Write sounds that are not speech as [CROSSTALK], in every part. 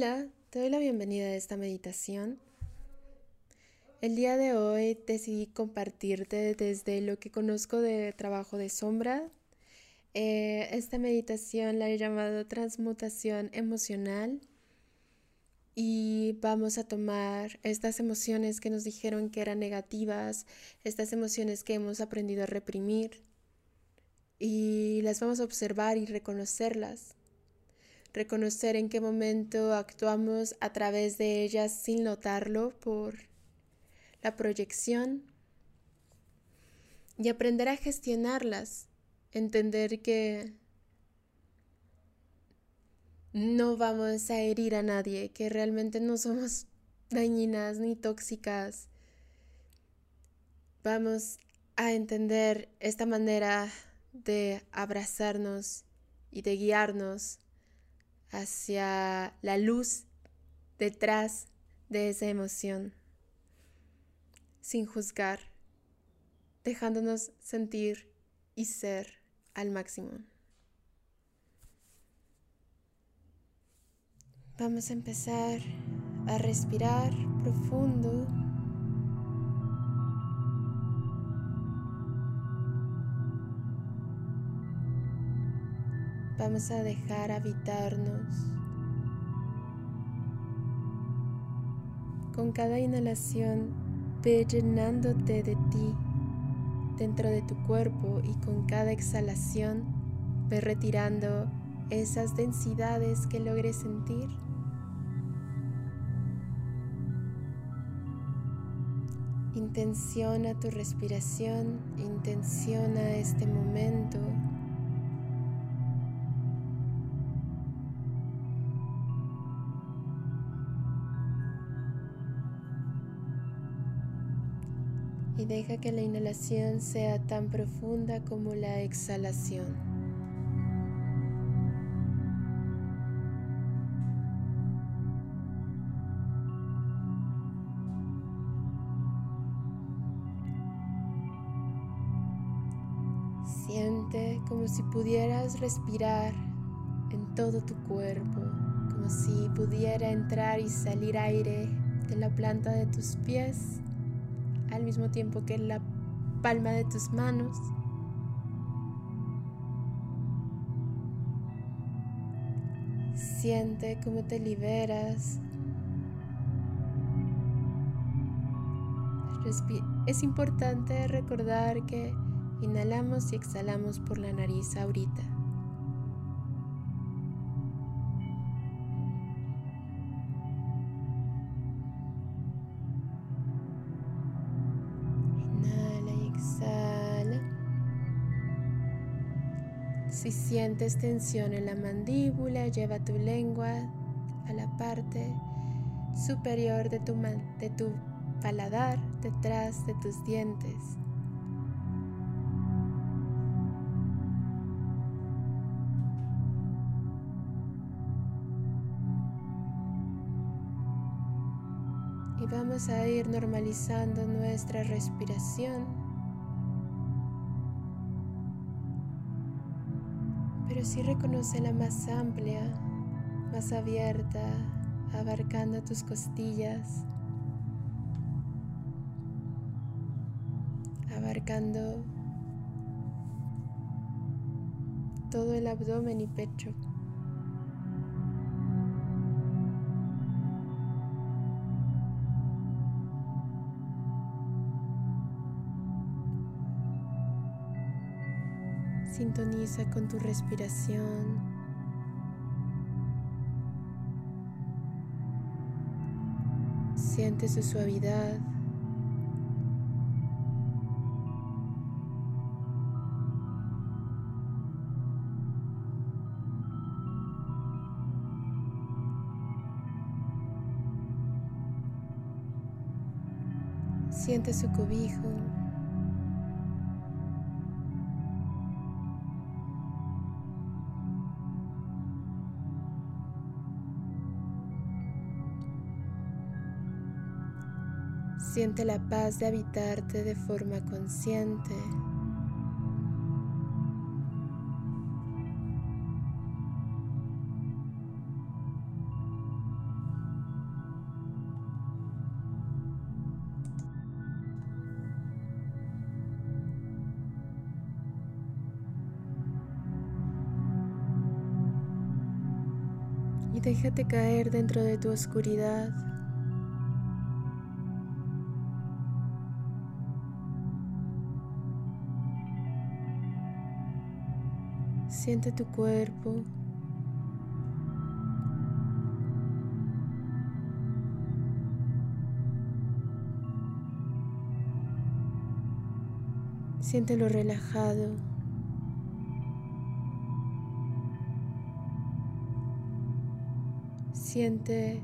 Hola, te doy la bienvenida a esta meditación. El día de hoy decidí compartirte desde lo que conozco de trabajo de sombra. Eh, esta meditación la he llamado transmutación emocional y vamos a tomar estas emociones que nos dijeron que eran negativas, estas emociones que hemos aprendido a reprimir y las vamos a observar y reconocerlas reconocer en qué momento actuamos a través de ellas sin notarlo por la proyección y aprender a gestionarlas, entender que no vamos a herir a nadie, que realmente no somos [LAUGHS] dañinas ni tóxicas. Vamos a entender esta manera de abrazarnos y de guiarnos hacia la luz detrás de esa emoción, sin juzgar, dejándonos sentir y ser al máximo. Vamos a empezar a respirar profundo. Vamos a dejar habitarnos. Con cada inhalación, ve llenándote de ti dentro de tu cuerpo y con cada exhalación, ve retirando esas densidades que logres sentir. Intenciona tu respiración, intenciona este momento. Deja que la inhalación sea tan profunda como la exhalación. Siente como si pudieras respirar en todo tu cuerpo, como si pudiera entrar y salir aire de la planta de tus pies al mismo tiempo que la palma de tus manos. Siente cómo te liberas. es importante recordar que inhalamos y exhalamos por la nariz ahorita. Sientes tensión en la mandíbula, lleva tu lengua a la parte superior de tu, de tu paladar, detrás de tus dientes. Y vamos a ir normalizando nuestra respiración. Pero sí reconoce la más amplia, más abierta, abarcando tus costillas, abarcando todo el abdomen y pecho. Sintoniza con tu respiración. Siente su suavidad. Siente su cobijo. Siente la paz de habitarte de forma consciente. y déjate caer dentro de tu oscuridad Siente tu cuerpo. Siéntelo relajado. Siente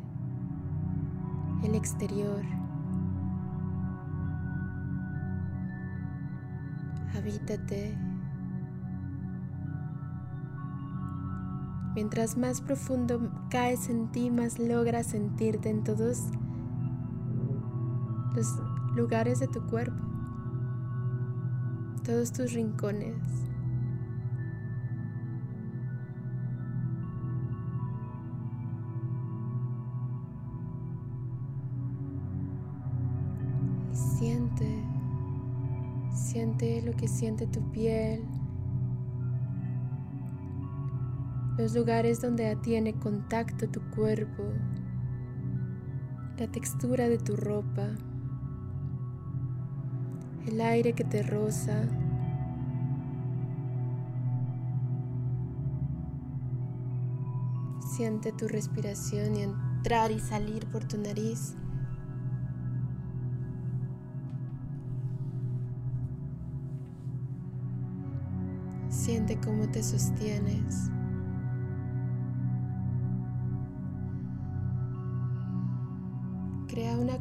el exterior. Habítate. Mientras más profundo caes en ti, más logras sentirte en todos los lugares de tu cuerpo, todos tus rincones. siente, siente lo que siente tu piel, los lugares donde tiene contacto tu cuerpo, la textura de tu ropa, el aire que te roza. Siente tu respiración y entrar y salir por tu nariz. Siente cómo te sostienes.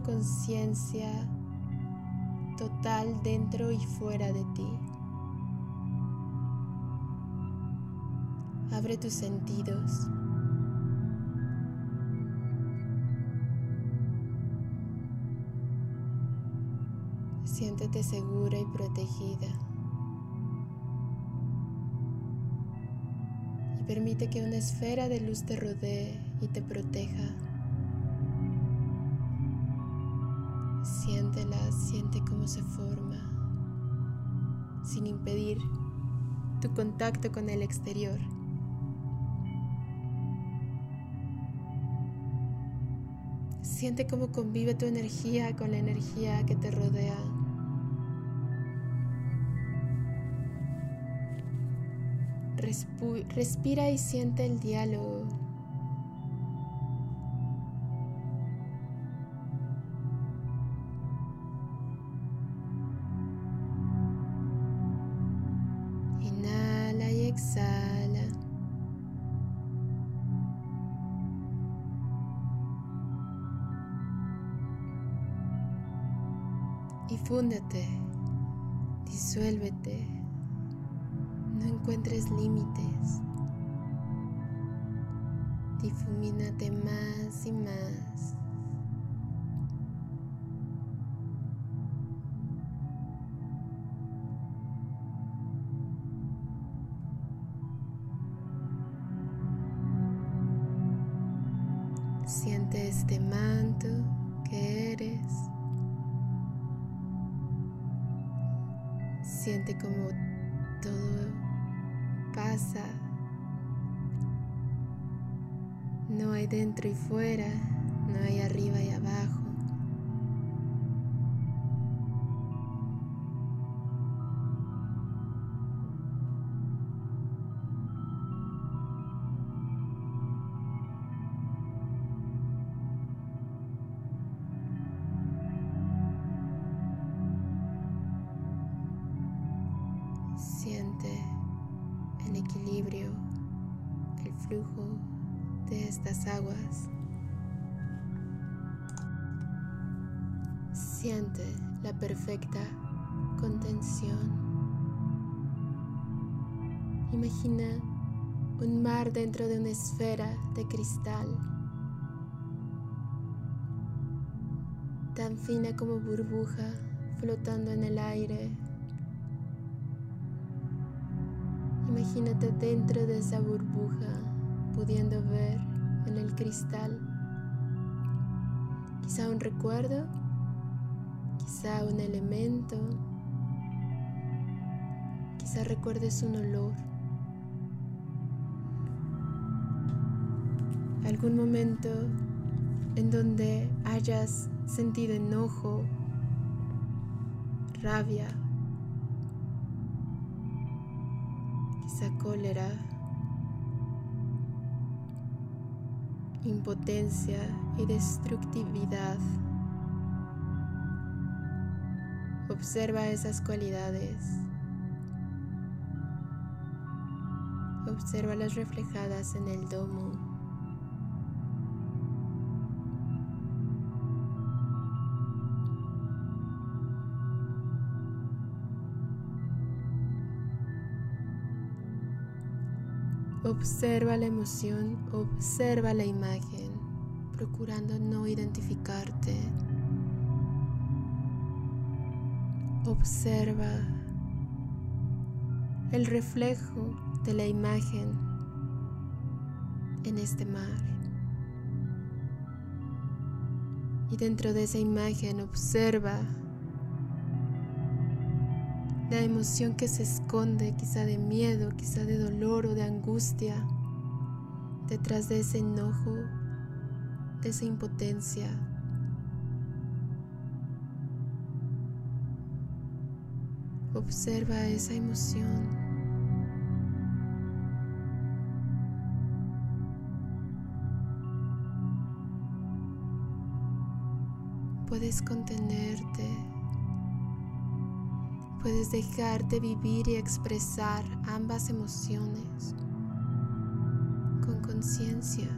Conciencia total dentro y fuera de ti. Abre tus sentidos. Siéntete segura y protegida. Y permite que una esfera de luz te rodee y te proteja. Se forma, sin impedir tu contacto con el exterior. Siente cómo convive tu energía con la energía que te rodea. respira y siente el diálogo Siente este manto que eres. Siente como todo pasa. No hay dentro y fuera, no hay arriba y abajo. Siente el equilibrio, el flujo de estas aguas. Siente la perfecta contención. Imagina un mar dentro de una esfera de cristal, tan fina como burbuja flotando en el aire Imagínate dentro de esa burbuja, pudiendo ver en el cristal quizá un recuerdo, quizá un elemento, quizá recuerdes un olor. algún momento en donde hayas sentido enojo, rabia, cólera, impotencia y destructividad. Observa esas cualidades. Observa las reflejadas en el domo. Observa la emoción, observa la imagen, procurando no identificarte. Observa el reflejo de la imagen en este mar. Y dentro de esa imagen observa la emoción que se esconde, quizá de miedo, quizá de dolor o de angustia, detrás de ese enojo, de esa impotencia. Observa esa emoción. puedes contenerte, puedes dejarte vivir y expresar ambas emociones con conciencia,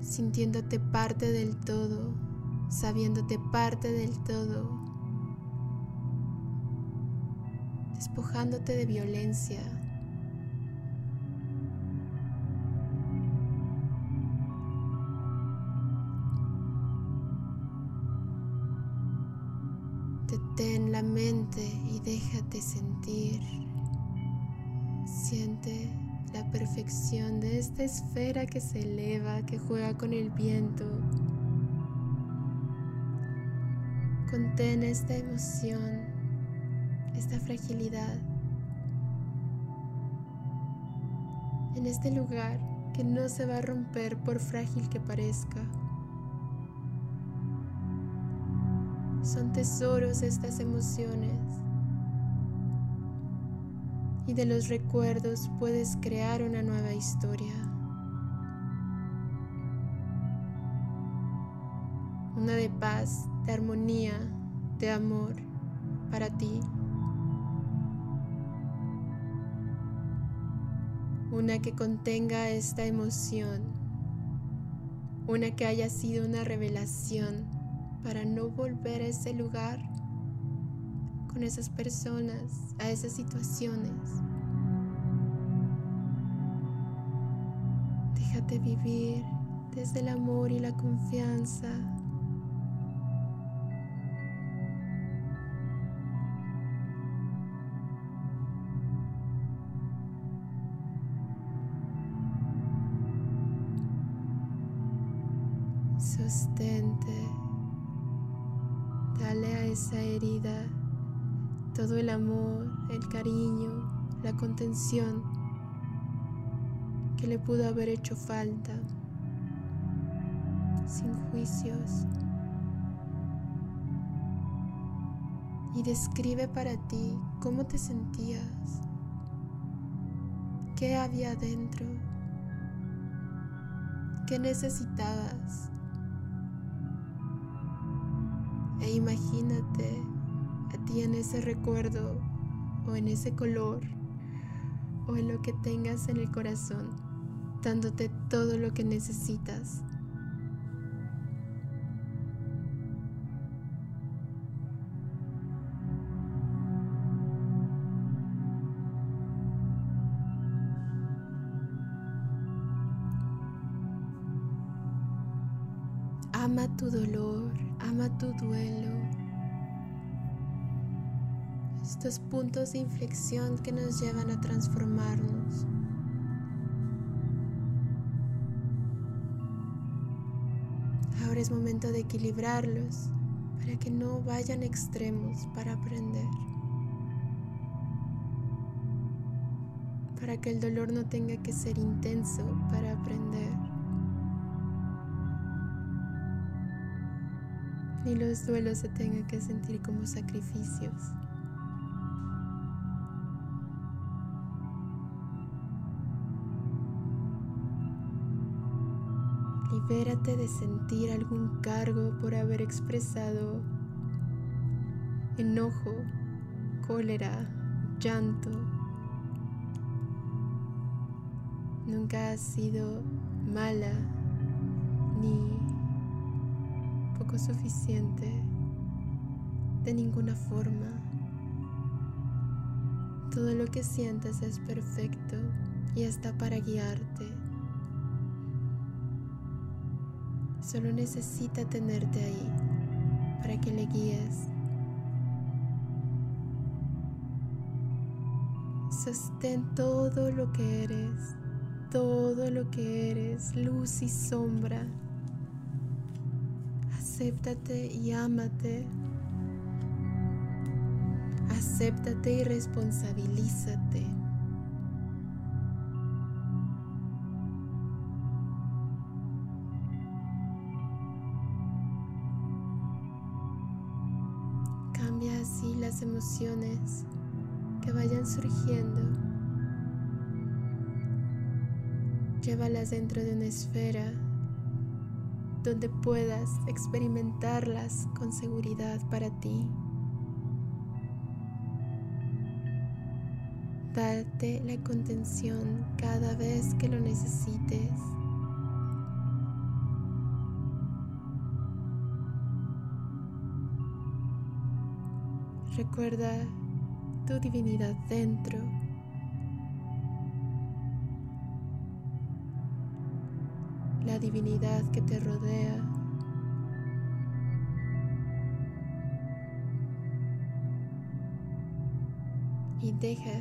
sintiéndote parte del todo, sabiéndote parte del todo, despojándote de violencia esta esfera que se eleva, que juega con el viento. Contén esta emoción, esta fragilidad en este lugar que no se va a romper por frágil que parezca. Son tesoros estas emociones. Y de los recuerdos puedes crear una nueva historia. Una de paz, de armonía, de amor para ti. Una que contenga esta emoción. Una que haya sido una revelación para no volver a ese lugar con esas personas, a esas situaciones. Déjate vivir desde el amor y la confianza. Sostente. Dale a esa herida todo el amor, el cariño, la contención que le pudo haber hecho falta, sin juicios. Y describe para ti cómo te sentías, qué había dentro, qué necesitabas. E imagínate a ti en ese recuerdo o en ese color o en lo que tengas en el corazón, dándote todo lo que necesitas. Estos puntos de inflexión que nos llevan a transformarnos. Ahora es momento de equilibrarlos para que no vayan extremos para aprender. para que el dolor no tenga que ser intenso para aprender. Ni los duelos se tengan que sentir como sacrificios. Libérate de sentir algún cargo por haber expresado enojo, cólera, llanto. Nunca has sido mala ni poco suficiente de ninguna forma. Todo lo que sientes es perfecto y está para guiarte. Solo necesita tenerte ahí para que le guíes. Sostén todo lo que eres, todo lo que eres, luz y sombra. Acéptate y ámate. Acéptate y responsabilízate. Emociones que vayan surgiendo. Llévalas dentro de una esfera donde puedas experimentarlas con seguridad para ti. Date la contención cada vez que lo necesites. Recuerda tu divinidad dentro. La divinidad que te rodea. Y deja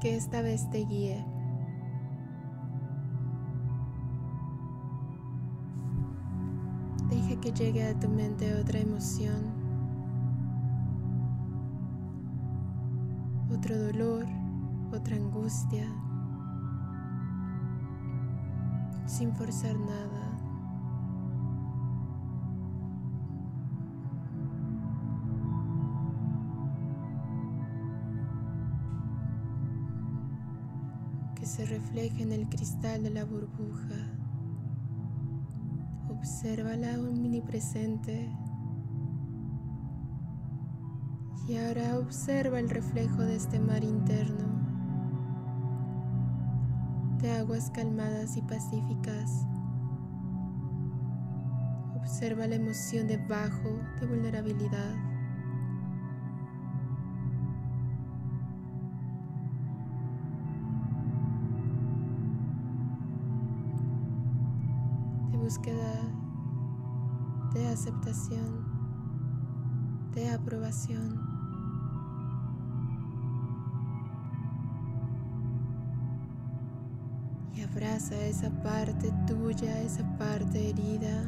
que esta vez te guíe. Deja que llegue a tu mente otra emoción otro dolor, otra angustia, sin forzar nada. que se refleje en el cristal de la burbuja. Obsérvala omnipresente y ahora observa el reflejo de este mar interno, de aguas calmadas y pacíficas. Observa la emoción de bajo, de vulnerabilidad. De búsqueda de aceptación, de aprobación. Abraza esa parte tuya, esa parte herida.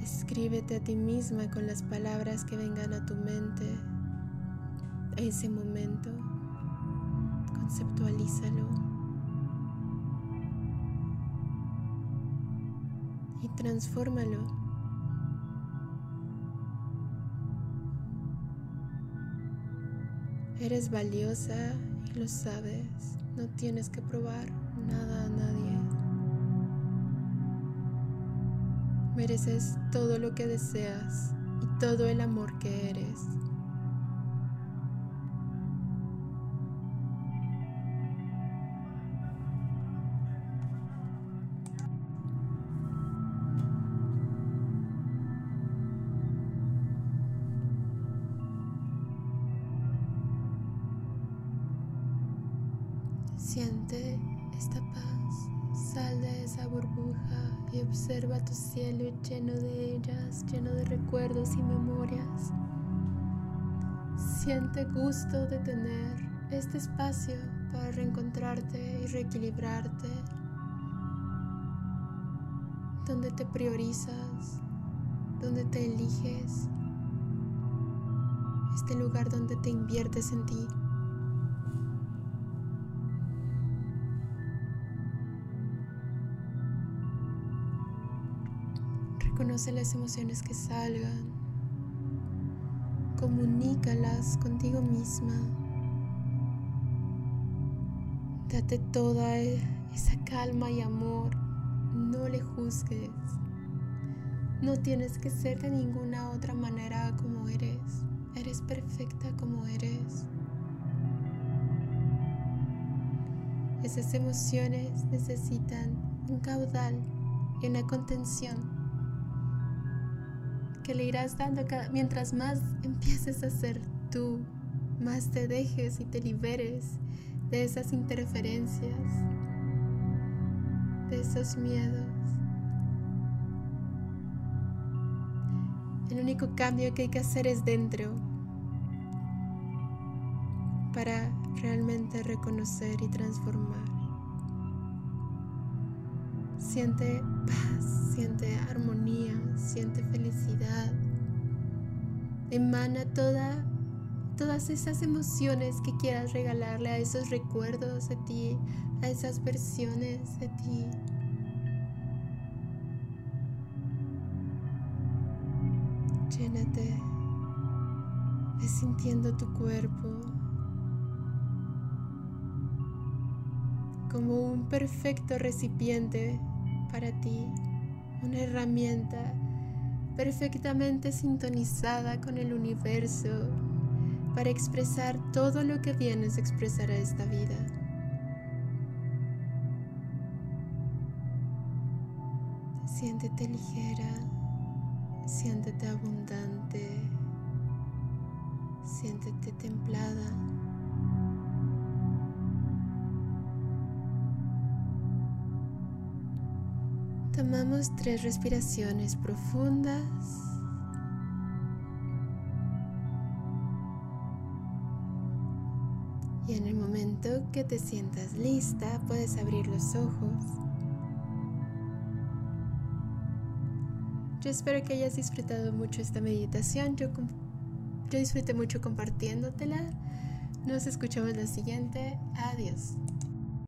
Descríbete a ti misma con las palabras que vengan a tu mente a ese momento. Conceptualízalo. Y transfórmalo Eres valiosa y lo sabes. No tienes que probar nada a nadie. Mereces todo lo que deseas y todo el amor que eres. Siente gusto de tener este espacio para reencontrarte y donde te eliges, este lugar donde te inviertes en ti. Reconoce las emociones que salgan, comunícalas contigo misma. Date toda esa calma y amor, no le juzgues. No tienes que ser de ninguna otra manera como eres. Eres perfecta como eres. Esas emociones necesitan un caudal y una contención que le irás dando cada, mientras más empieces a ser tú, más te dejes y te liberes de esas interferencias, de esos miedos. El único cambio que hay que hacer es dentro para realmente reconocer y transformar. Siente paz, siente armonía, siente felicidad. Emana toda, todas esas emociones que quieras regalarle a esos recuerdos de ti, a esas versiones de ti. Llénate de sintiendo tu cuerpo como un perfecto recipiente para ti, una herramienta perfectamente sintonizada con el universo para expresar todo lo que vienes a expresar a esta vida. Siéntete ligera. Siéntete abundante, siéntete templada. Tomamos tres respiraciones profundas. Y en el momento que te sientas lista, puedes abrir los ojos. Yo espero que hayas disfrutado mucho esta meditación. Yo, disfruté mucho compartiéndotela. Nos escuchamos la siguiente. Adiós.